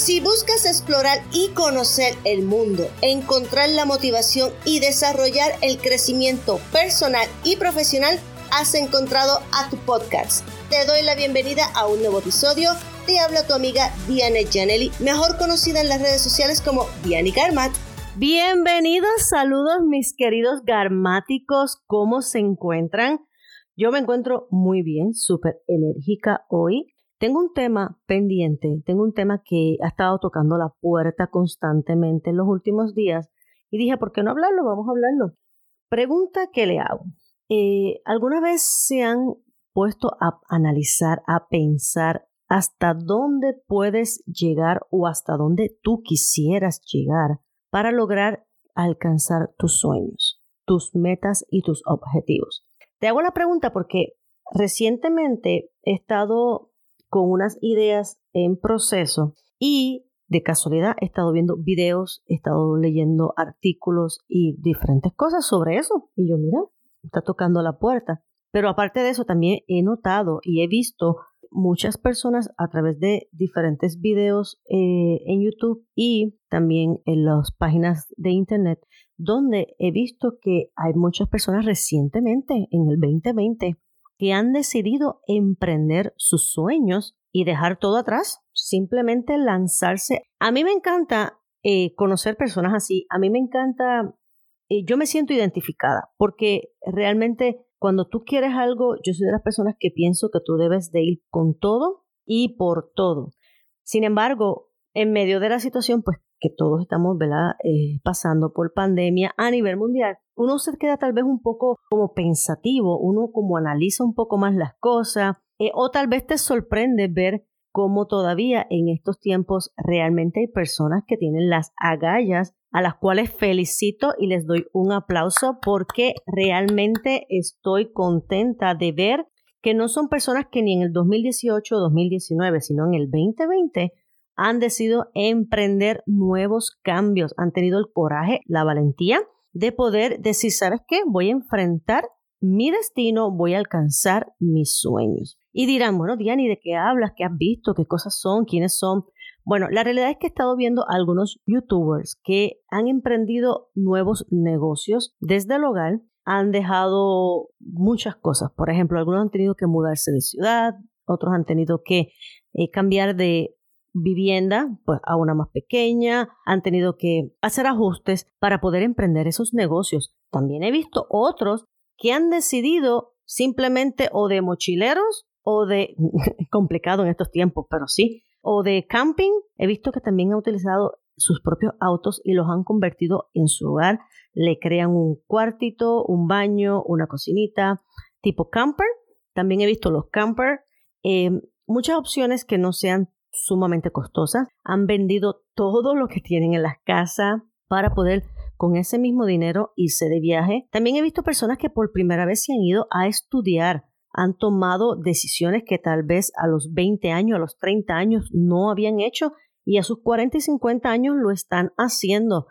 Si buscas explorar y conocer el mundo, encontrar la motivación y desarrollar el crecimiento personal y profesional, has encontrado a tu podcast. Te doy la bienvenida a un nuevo episodio. Te habla tu amiga Diane Janelli, mejor conocida en las redes sociales como Diane Garmat. Bienvenidos, saludos mis queridos garmáticos, ¿cómo se encuentran? Yo me encuentro muy bien, súper enérgica hoy. Tengo un tema pendiente, tengo un tema que ha estado tocando la puerta constantemente en los últimos días y dije, ¿por qué no hablarlo? Vamos a hablarlo. Pregunta que le hago. Eh, ¿Alguna vez se han puesto a analizar, a pensar hasta dónde puedes llegar o hasta dónde tú quisieras llegar para lograr alcanzar tus sueños, tus metas y tus objetivos? Te hago la pregunta porque recientemente he estado con unas ideas en proceso y de casualidad he estado viendo videos, he estado leyendo artículos y diferentes cosas sobre eso. Y yo, mira, está tocando la puerta. Pero aparte de eso, también he notado y he visto muchas personas a través de diferentes videos eh, en YouTube y también en las páginas de Internet, donde he visto que hay muchas personas recientemente, en el 2020, que han decidido emprender sus sueños y dejar todo atrás, simplemente lanzarse. A mí me encanta eh, conocer personas así, a mí me encanta, eh, yo me siento identificada, porque realmente cuando tú quieres algo, yo soy de las personas que pienso que tú debes de ir con todo y por todo. Sin embargo, en medio de la situación, pues que todos estamos eh, pasando por pandemia a nivel mundial, uno se queda tal vez un poco como pensativo, uno como analiza un poco más las cosas, eh, o tal vez te sorprende ver cómo todavía en estos tiempos realmente hay personas que tienen las agallas a las cuales felicito y les doy un aplauso porque realmente estoy contenta de ver que no son personas que ni en el 2018 o 2019, sino en el 2020 han decidido emprender nuevos cambios, han tenido el coraje, la valentía de poder decir, ¿sabes qué? Voy a enfrentar mi destino, voy a alcanzar mis sueños. Y dirán, bueno, Diana, de qué hablas? ¿Qué has visto? ¿Qué cosas son? ¿Quiénes son? Bueno, la realidad es que he estado viendo algunos youtubers que han emprendido nuevos negocios desde el hogar, han dejado muchas cosas. Por ejemplo, algunos han tenido que mudarse de ciudad, otros han tenido que eh, cambiar de vivienda pues, a una más pequeña, han tenido que hacer ajustes para poder emprender esos negocios. También he visto otros que han decidido simplemente o de mochileros o de, complicado en estos tiempos, pero sí, o de camping. He visto que también han utilizado sus propios autos y los han convertido en su hogar. Le crean un cuartito, un baño, una cocinita, tipo camper. También he visto los camper. Eh, muchas opciones que no sean sumamente costosas. Han vendido todo lo que tienen en las casas para poder con ese mismo dinero irse de viaje. También he visto personas que por primera vez se han ido a estudiar, han tomado decisiones que tal vez a los 20 años, a los 30 años no habían hecho y a sus 40 y 50 años lo están haciendo.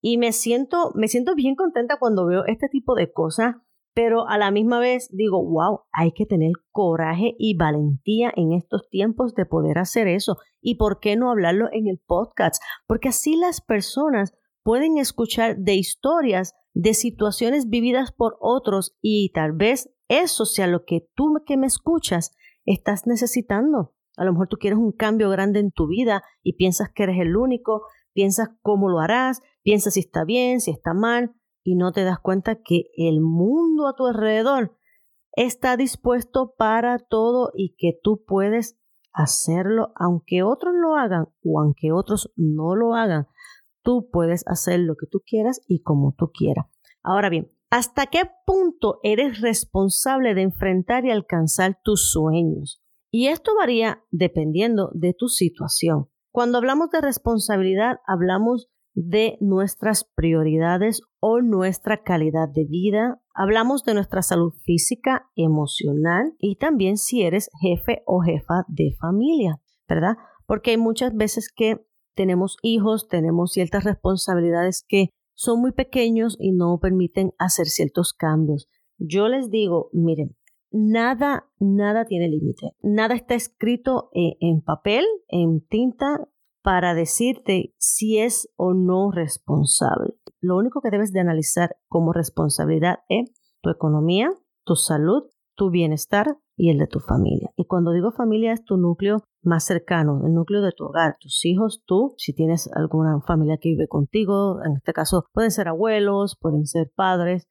Y me siento, me siento bien contenta cuando veo este tipo de cosas pero a la misma vez digo, wow, hay que tener coraje y valentía en estos tiempos de poder hacer eso. ¿Y por qué no hablarlo en el podcast? Porque así las personas pueden escuchar de historias, de situaciones vividas por otros y tal vez eso sea lo que tú que me escuchas estás necesitando. A lo mejor tú quieres un cambio grande en tu vida y piensas que eres el único, piensas cómo lo harás, piensas si está bien, si está mal y no te das cuenta que el mundo a tu alrededor está dispuesto para todo y que tú puedes hacerlo aunque otros lo hagan o aunque otros no lo hagan. Tú puedes hacer lo que tú quieras y como tú quieras. Ahora bien, ¿hasta qué punto eres responsable de enfrentar y alcanzar tus sueños? Y esto varía dependiendo de tu situación. Cuando hablamos de responsabilidad, hablamos de nuestras prioridades o nuestra calidad de vida. Hablamos de nuestra salud física, emocional y también si eres jefe o jefa de familia, ¿verdad? Porque hay muchas veces que tenemos hijos, tenemos ciertas responsabilidades que son muy pequeños y no permiten hacer ciertos cambios. Yo les digo, miren, nada, nada tiene límite. Nada está escrito en, en papel, en tinta, para decirte si es o no responsable. Lo único que debes de analizar como responsabilidad es tu economía, tu salud, tu bienestar y el de tu familia. Y cuando digo familia es tu núcleo más cercano, el núcleo de tu hogar, tus hijos, tú, si tienes alguna familia que vive contigo, en este caso pueden ser abuelos, pueden ser padres,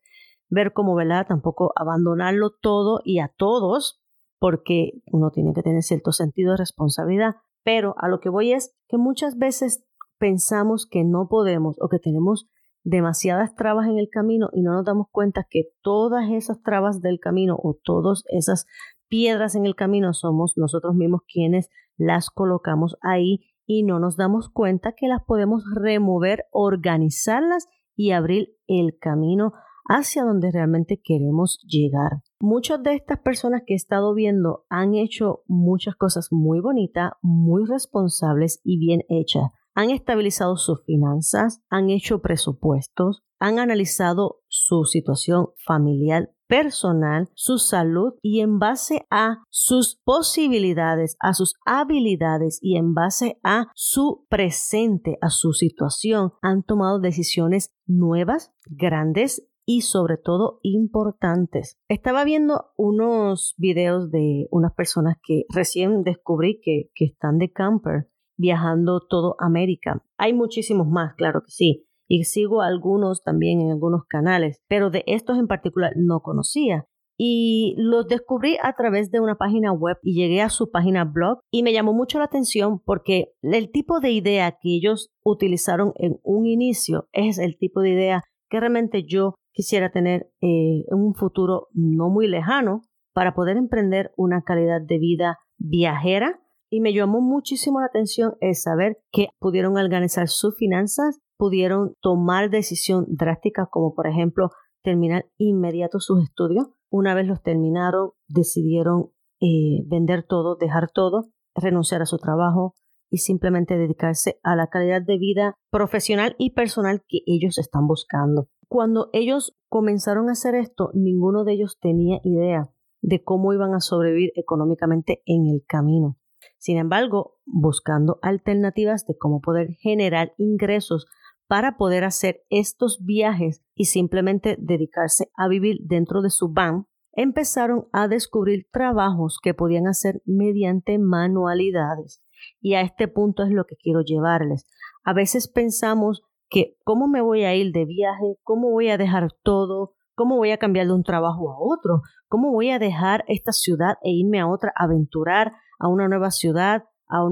ver cómo, ¿verdad? Tampoco abandonarlo todo y a todos, porque uno tiene que tener cierto sentido de responsabilidad. Pero a lo que voy es que muchas veces pensamos que no podemos o que tenemos demasiadas trabas en el camino y no nos damos cuenta que todas esas trabas del camino o todas esas piedras en el camino somos nosotros mismos quienes las colocamos ahí y no nos damos cuenta que las podemos remover, organizarlas y abrir el camino hacia donde realmente queremos llegar. Muchas de estas personas que he estado viendo han hecho muchas cosas muy bonitas, muy responsables y bien hechas. Han estabilizado sus finanzas, han hecho presupuestos, han analizado su situación familiar personal, su salud y en base a sus posibilidades, a sus habilidades y en base a su presente, a su situación, han tomado decisiones nuevas, grandes y sobre todo importantes. Estaba viendo unos videos de unas personas que recién descubrí que, que están de camper viajando todo América. Hay muchísimos más, claro que sí. Y sigo algunos también en algunos canales, pero de estos en particular no conocía. Y los descubrí a través de una página web y llegué a su página blog y me llamó mucho la atención porque el tipo de idea que ellos utilizaron en un inicio es el tipo de idea que realmente yo quisiera tener eh, un futuro no muy lejano para poder emprender una calidad de vida viajera y me llamó muchísimo la atención el saber que pudieron organizar sus finanzas, pudieron tomar decisiones drásticas como por ejemplo terminar inmediato sus estudios. Una vez los terminaron, decidieron eh, vender todo, dejar todo, renunciar a su trabajo y simplemente dedicarse a la calidad de vida profesional y personal que ellos están buscando. Cuando ellos comenzaron a hacer esto, ninguno de ellos tenía idea de cómo iban a sobrevivir económicamente en el camino. Sin embargo, buscando alternativas de cómo poder generar ingresos para poder hacer estos viajes y simplemente dedicarse a vivir dentro de su van, empezaron a descubrir trabajos que podían hacer mediante manualidades. Y a este punto es lo que quiero llevarles. A veces pensamos cómo me voy a ir de viaje, cómo voy a dejar todo, cómo voy a cambiar de un trabajo a otro, cómo voy a dejar esta ciudad e irme a otra, aventurar a una nueva ciudad, a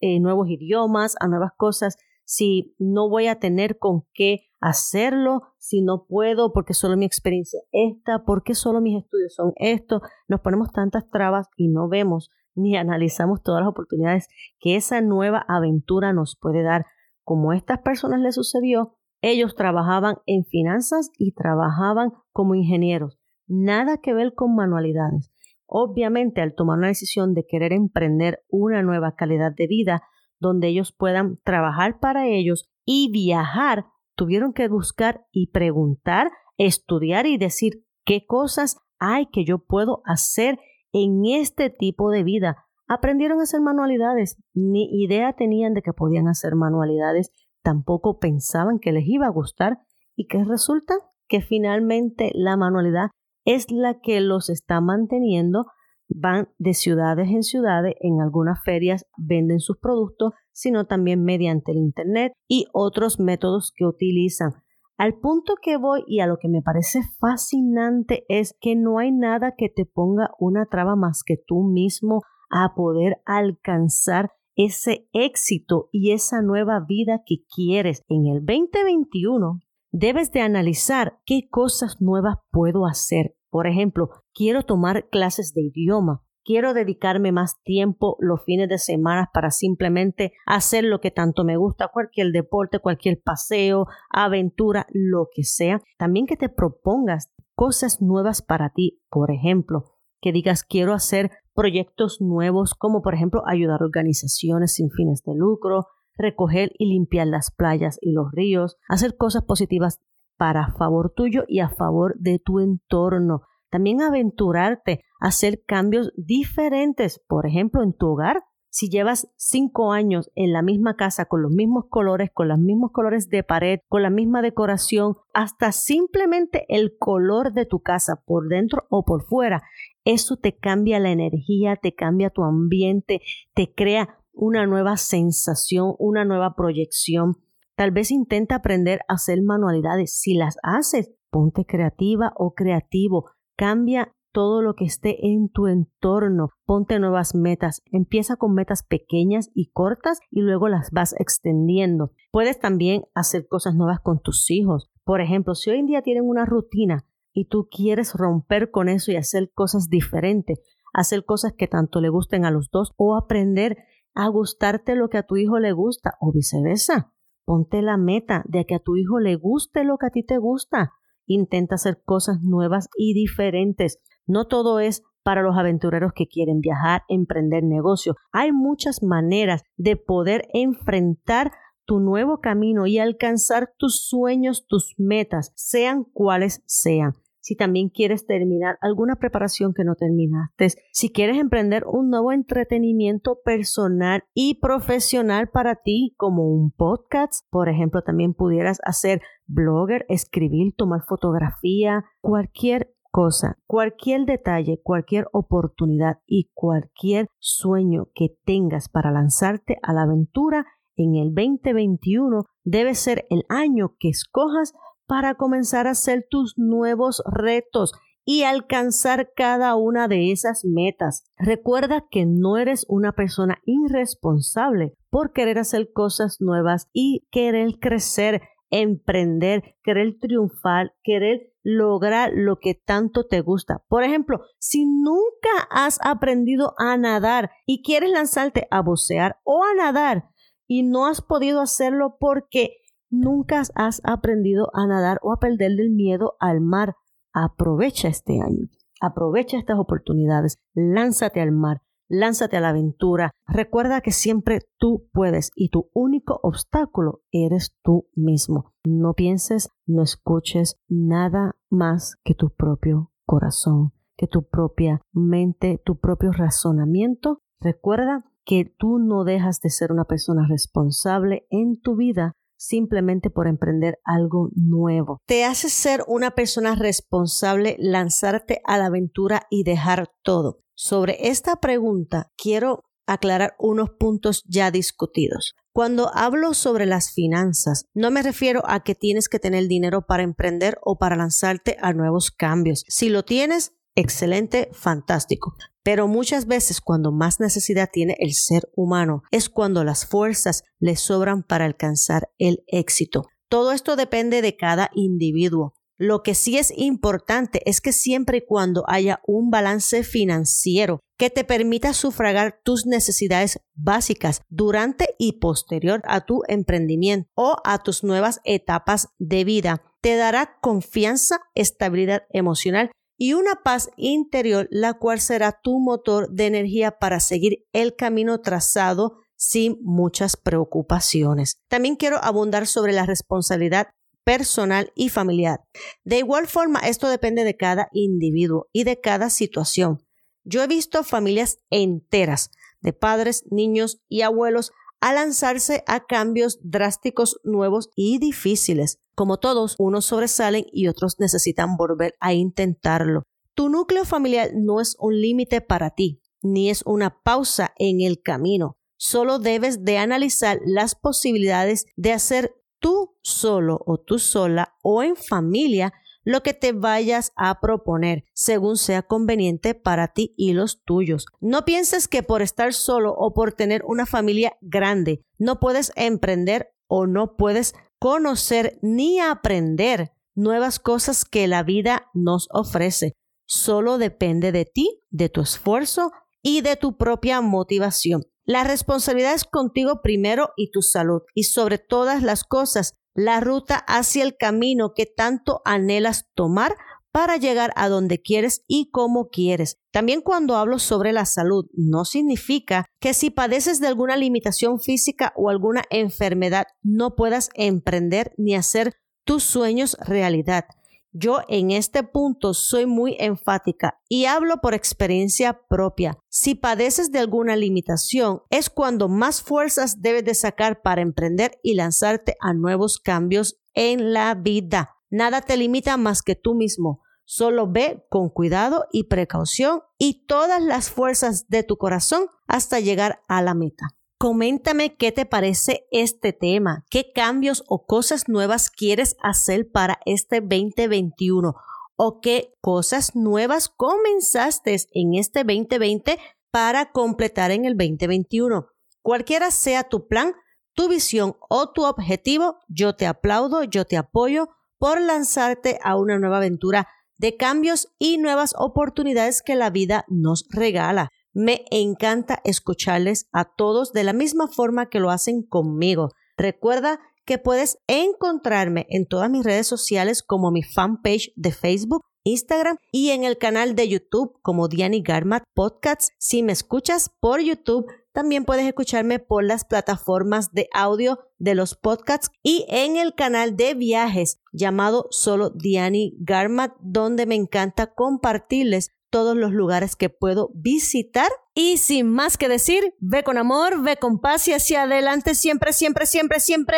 eh, nuevos idiomas, a nuevas cosas, si no voy a tener con qué hacerlo, si no puedo, porque solo mi experiencia es esta, porque solo mis estudios son estos, nos ponemos tantas trabas y no vemos ni analizamos todas las oportunidades que esa nueva aventura nos puede dar. Como a estas personas les sucedió, ellos trabajaban en finanzas y trabajaban como ingenieros. Nada que ver con manualidades. Obviamente, al tomar una decisión de querer emprender una nueva calidad de vida donde ellos puedan trabajar para ellos y viajar, tuvieron que buscar y preguntar, estudiar y decir qué cosas hay que yo puedo hacer en este tipo de vida. Aprendieron a hacer manualidades, ni idea tenían de que podían hacer manualidades, tampoco pensaban que les iba a gustar y que resulta que finalmente la manualidad es la que los está manteniendo. Van de ciudades en ciudades, en algunas ferias venden sus productos, sino también mediante el Internet y otros métodos que utilizan. Al punto que voy y a lo que me parece fascinante es que no hay nada que te ponga una traba más que tú mismo a poder alcanzar ese éxito y esa nueva vida que quieres en el 2021 debes de analizar qué cosas nuevas puedo hacer. Por ejemplo, quiero tomar clases de idioma, quiero dedicarme más tiempo los fines de semana para simplemente hacer lo que tanto me gusta, cualquier deporte, cualquier paseo, aventura, lo que sea. También que te propongas cosas nuevas para ti, por ejemplo, que digas quiero hacer proyectos nuevos como por ejemplo ayudar a organizaciones sin fines de lucro, recoger y limpiar las playas y los ríos, hacer cosas positivas para favor tuyo y a favor de tu entorno. También aventurarte a hacer cambios diferentes, por ejemplo, en tu hogar. Si llevas cinco años en la misma casa con los mismos colores, con los mismos colores de pared, con la misma decoración, hasta simplemente el color de tu casa por dentro o por fuera, eso te cambia la energía, te cambia tu ambiente, te crea una nueva sensación, una nueva proyección. Tal vez intenta aprender a hacer manualidades. Si las haces, ponte creativa o creativo. Cambia todo lo que esté en tu entorno. Ponte nuevas metas. Empieza con metas pequeñas y cortas y luego las vas extendiendo. Puedes también hacer cosas nuevas con tus hijos. Por ejemplo, si hoy en día tienen una rutina y tú quieres romper con eso y hacer cosas diferentes, hacer cosas que tanto le gusten a los dos o aprender a gustarte lo que a tu hijo le gusta o viceversa. Ponte la meta de que a tu hijo le guste lo que a ti te gusta. Intenta hacer cosas nuevas y diferentes. No todo es para los aventureros que quieren viajar, emprender negocio. Hay muchas maneras de poder enfrentar tu nuevo camino y alcanzar tus sueños, tus metas, sean cuales sean. Si también quieres terminar alguna preparación que no terminaste, si quieres emprender un nuevo entretenimiento personal y profesional para ti, como un podcast, por ejemplo, también pudieras hacer blogger, escribir, tomar fotografía, cualquier cosa, cualquier detalle, cualquier oportunidad y cualquier sueño que tengas para lanzarte a la aventura en el 2021 debe ser el año que escojas para comenzar a hacer tus nuevos retos y alcanzar cada una de esas metas. Recuerda que no eres una persona irresponsable por querer hacer cosas nuevas y querer crecer, emprender, querer triunfar, querer lograr lo que tanto te gusta. Por ejemplo, si nunca has aprendido a nadar y quieres lanzarte a bucear o a nadar y no has podido hacerlo porque nunca has aprendido a nadar o a perder el miedo al mar, aprovecha este año. Aprovecha estas oportunidades, lánzate al mar, lánzate a la aventura. Recuerda que siempre tú puedes y tu único obstáculo eres tú mismo. No pienses, no escuches nada más que tu propio corazón, que tu propia mente, tu propio razonamiento. Recuerda que tú no dejas de ser una persona responsable en tu vida simplemente por emprender algo nuevo. Te hace ser una persona responsable lanzarte a la aventura y dejar todo. Sobre esta pregunta quiero aclarar unos puntos ya discutidos. Cuando hablo sobre las finanzas, no me refiero a que tienes que tener dinero para emprender o para lanzarte a nuevos cambios. Si lo tienes, excelente, fantástico. Pero muchas veces cuando más necesidad tiene el ser humano es cuando las fuerzas le sobran para alcanzar el éxito. Todo esto depende de cada individuo. Lo que sí es importante es que siempre y cuando haya un balance financiero que te permita sufragar tus necesidades básicas durante y posterior a tu emprendimiento o a tus nuevas etapas de vida, te dará confianza, estabilidad emocional y una paz interior, la cual será tu motor de energía para seguir el camino trazado sin muchas preocupaciones. También quiero abundar sobre la responsabilidad personal y familiar. De igual forma, esto depende de cada individuo y de cada situación. Yo he visto familias enteras de padres, niños y abuelos a lanzarse a cambios drásticos, nuevos y difíciles. Como todos, unos sobresalen y otros necesitan volver a intentarlo. Tu núcleo familiar no es un límite para ti, ni es una pausa en el camino. Solo debes de analizar las posibilidades de hacer tú solo o tú sola o en familia lo que te vayas a proponer, según sea conveniente para ti y los tuyos. No pienses que por estar solo o por tener una familia grande no puedes emprender o no puedes conocer ni aprender nuevas cosas que la vida nos ofrece. Solo depende de ti, de tu esfuerzo y de tu propia motivación. La responsabilidad es contigo primero y tu salud. Y sobre todas las cosas, la ruta hacia el camino que tanto anhelas tomar para llegar a donde quieres y como quieres. También cuando hablo sobre la salud, no significa que si padeces de alguna limitación física o alguna enfermedad no puedas emprender ni hacer tus sueños realidad. Yo en este punto soy muy enfática y hablo por experiencia propia. Si padeces de alguna limitación, es cuando más fuerzas debes de sacar para emprender y lanzarte a nuevos cambios en la vida. Nada te limita más que tú mismo. Solo ve con cuidado y precaución y todas las fuerzas de tu corazón hasta llegar a la meta. Coméntame qué te parece este tema, qué cambios o cosas nuevas quieres hacer para este 2021 o qué cosas nuevas comenzaste en este 2020 para completar en el 2021. Cualquiera sea tu plan, tu visión o tu objetivo, yo te aplaudo, yo te apoyo por lanzarte a una nueva aventura de cambios y nuevas oportunidades que la vida nos regala. Me encanta escucharles a todos de la misma forma que lo hacen conmigo. Recuerda que puedes encontrarme en todas mis redes sociales como mi fanpage de Facebook, Instagram y en el canal de YouTube como Diani Garmat Podcasts. Si me escuchas por YouTube, también puedes escucharme por las plataformas de audio de los podcasts y en el canal de viajes llamado solo Diani Garmat, donde me encanta compartirles todos los lugares que puedo visitar. Y sin más que decir, ve con amor, ve con paz y hacia adelante siempre, siempre, siempre, siempre.